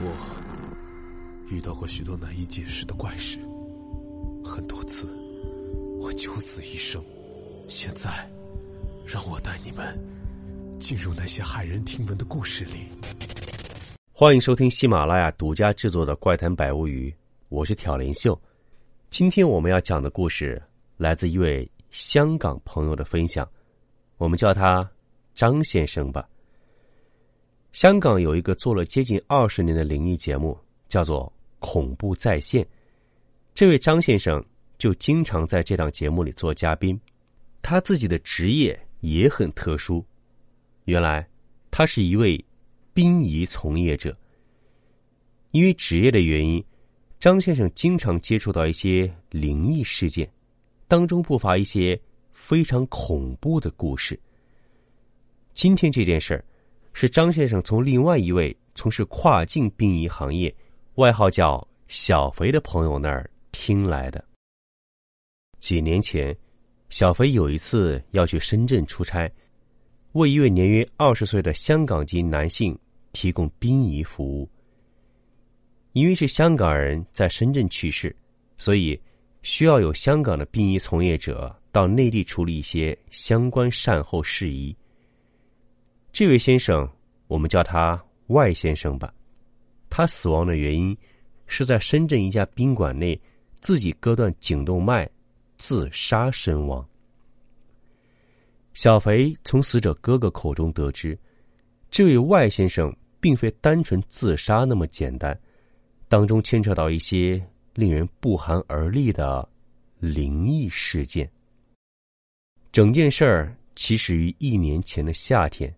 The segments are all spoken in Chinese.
我遇到过许多难以解释的怪事，很多次我九死一生。现在，让我带你们进入那些骇人听闻的故事里。欢迎收听喜马拉雅独家制作的《怪谈百物语》，我是挑林秀。今天我们要讲的故事来自一位香港朋友的分享，我们叫他张先生吧。香港有一个做了接近二十年的灵异节目，叫做《恐怖在线》。这位张先生就经常在这档节目里做嘉宾。他自己的职业也很特殊，原来他是一位殡仪从业者。因为职业的原因，张先生经常接触到一些灵异事件，当中不乏一些非常恐怖的故事。今天这件事儿。是张先生从另外一位从事跨境殡仪行业、外号叫“小肥”的朋友那儿听来的。几年前，小肥有一次要去深圳出差，为一位年约二十岁的香港籍男性提供殡仪服务。因为是香港人在深圳去世，所以需要有香港的殡仪从业者到内地处理一些相关善后事宜。这位先生，我们叫他外先生吧。他死亡的原因是在深圳一家宾馆内自己割断颈动脉，自杀身亡。小肥从死者哥哥口中得知，这位外先生并非单纯自杀那么简单，当中牵扯到一些令人不寒而栗的灵异事件。整件事儿起始于一年前的夏天。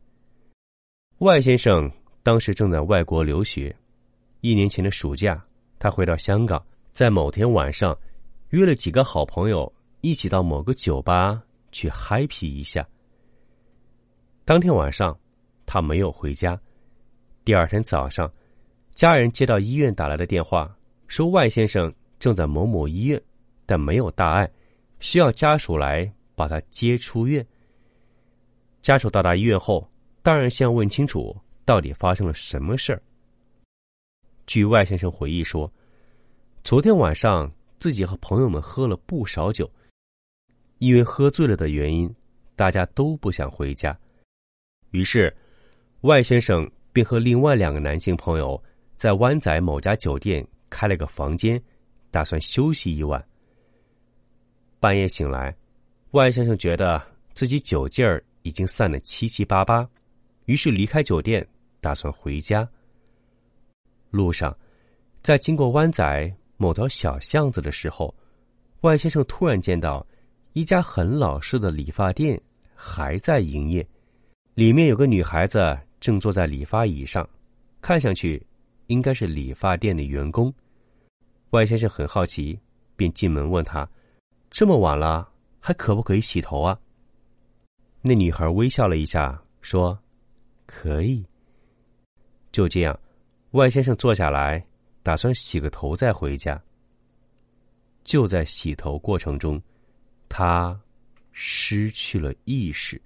外先生当时正在外国留学，一年前的暑假，他回到香港，在某天晚上，约了几个好朋友一起到某个酒吧去嗨皮一下。当天晚上，他没有回家。第二天早上，家人接到医院打来的电话，说外先生正在某某医院，但没有大碍，需要家属来把他接出院。家属到达医院后。当然，先要问清楚到底发生了什么事儿。据外先生回忆说，昨天晚上自己和朋友们喝了不少酒，因为喝醉了的原因，大家都不想回家，于是外先生便和另外两个男性朋友在湾仔某家酒店开了个房间，打算休息一晚。半夜醒来，外先生觉得自己酒劲儿已经散得七七八八。于是离开酒店，打算回家。路上，在经过湾仔某条小巷子的时候，外先生突然见到一家很老式的理发店还在营业，里面有个女孩子正坐在理发椅上，看上去应该是理发店的员工。外先生很好奇，便进门问他：“这么晚了，还可不可以洗头啊？”那女孩微笑了一下，说。可以。就这样，外先生坐下来，打算洗个头再回家。就在洗头过程中，他失去了意识。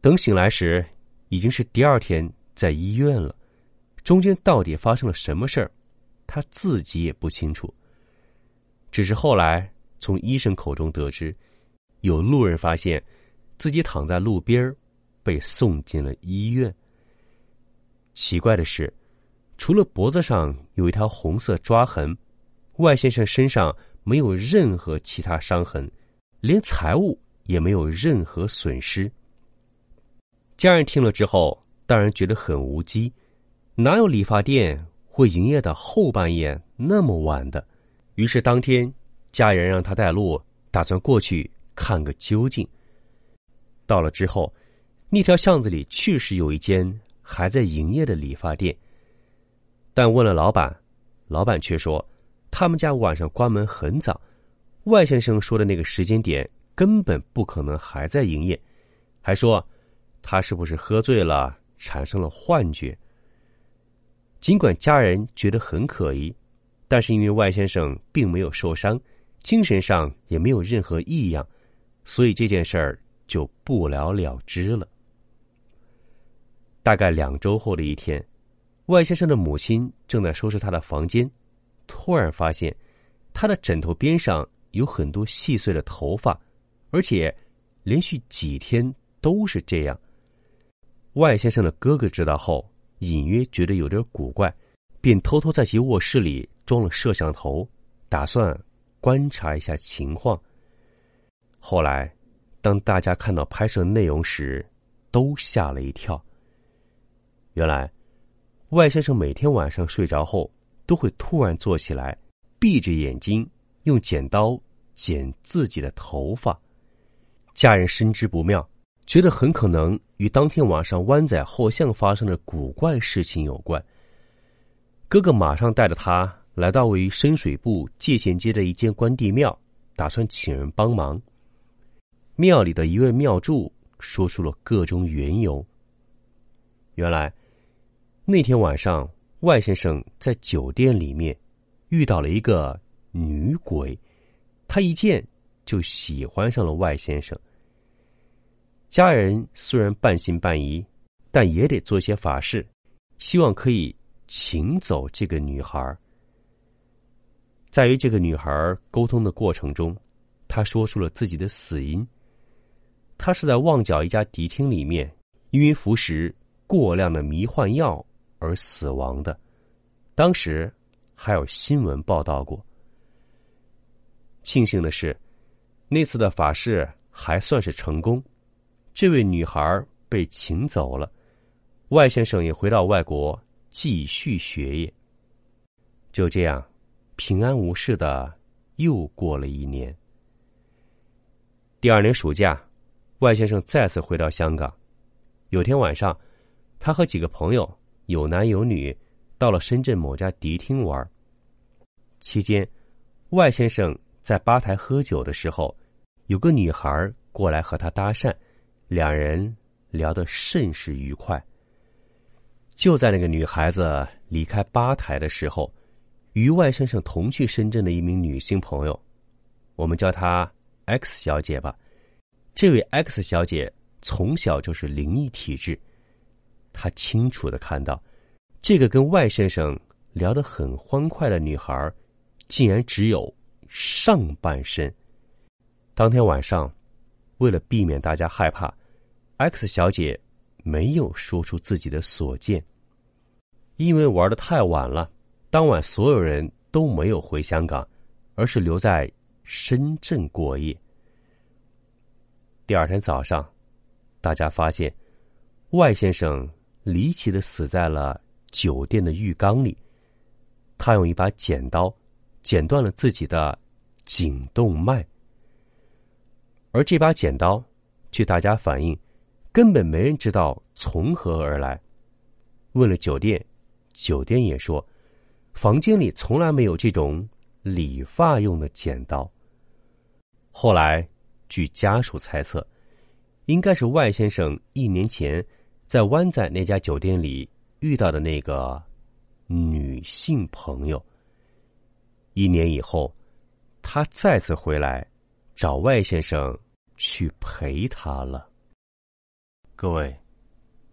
等醒来时，已经是第二天在医院了。中间到底发生了什么事儿，他自己也不清楚。只是后来从医生口中得知，有路人发现自己躺在路边儿。被送进了医院。奇怪的是，除了脖子上有一条红色抓痕，外先生身上没有任何其他伤痕，连财物也没有任何损失。家人听了之后，当然觉得很无稽，哪有理发店会营业到后半夜那么晚的？于是当天，家人让他带路，打算过去看个究竟。到了之后。那条巷子里确实有一间还在营业的理发店，但问了老板，老板却说他们家晚上关门很早。外先生说的那个时间点根本不可能还在营业，还说他是不是喝醉了产生了幻觉。尽管家人觉得很可疑，但是因为外先生并没有受伤，精神上也没有任何异样，所以这件事儿就不了了之了。大概两周后的一天，外先生的母亲正在收拾他的房间，突然发现他的枕头边上有很多细碎的头发，而且连续几天都是这样。外先生的哥哥知道后，隐约觉得有点古怪，便偷偷在其卧室里装了摄像头，打算观察一下情况。后来，当大家看到拍摄内容时，都吓了一跳。原来，外先生每天晚上睡着后，都会突然坐起来，闭着眼睛用剪刀剪自己的头发。家人深知不妙。觉得很可能与当天晚上湾仔后巷发生的古怪事情有关。哥哥马上带着他来到位于深水埗界限街的一间关帝庙，打算请人帮忙。庙里的一位庙祝说出了各种缘由。原来，那天晚上外先生在酒店里面遇到了一个女鬼，他一见就喜欢上了外先生。家人虽然半信半疑，但也得做些法事，希望可以请走这个女孩。在与这个女孩沟通的过程中，他说出了自己的死因。他是在旺角一家迪厅里面，因为服食过量的迷幻药而死亡的。当时还有新闻报道过。庆幸的是，那次的法事还算是成功。这位女孩被请走了，外先生也回到外国继续学业。就这样，平安无事的又过了一年。第二年暑假，外先生再次回到香港。有天晚上，他和几个朋友有男有女，到了深圳某家迪厅玩。期间，外先生在吧台喝酒的时候，有个女孩过来和他搭讪。两人聊得甚是愉快。就在那个女孩子离开吧台的时候，与外先生同去深圳的一名女性朋友，我们叫她 X 小姐吧。这位 X 小姐从小就是灵异体质，他清楚的看到，这个跟外先生聊得很欢快的女孩，竟然只有上半身。当天晚上，为了避免大家害怕。X 小姐没有说出自己的所见，因为玩的太晚了。当晚所有人都没有回香港，而是留在深圳过夜。第二天早上，大家发现外先生离奇的死在了酒店的浴缸里。他用一把剪刀剪断了自己的颈动脉，而这把剪刀，据大家反映。根本没人知道从何而来。问了酒店，酒店也说，房间里从来没有这种理发用的剪刀。后来，据家属猜测，应该是外先生一年前在湾仔那家酒店里遇到的那个女性朋友。一年以后，他再次回来找外先生去陪他了。各位，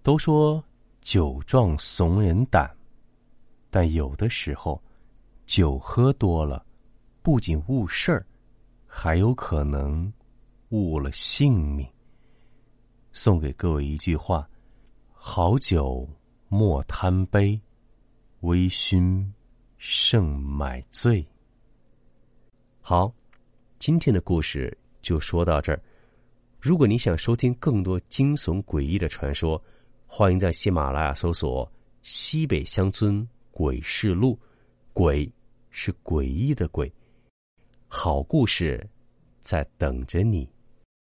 都说酒壮怂人胆，但有的时候，酒喝多了，不仅误事儿，还有可能误了性命。送给各位一句话：好酒莫贪杯，微醺胜买醉。好，今天的故事就说到这儿。如果你想收听更多惊悚诡异的传说，欢迎在喜马拉雅搜索《西北乡村鬼事录》，鬼是诡异的鬼，好故事在等着你。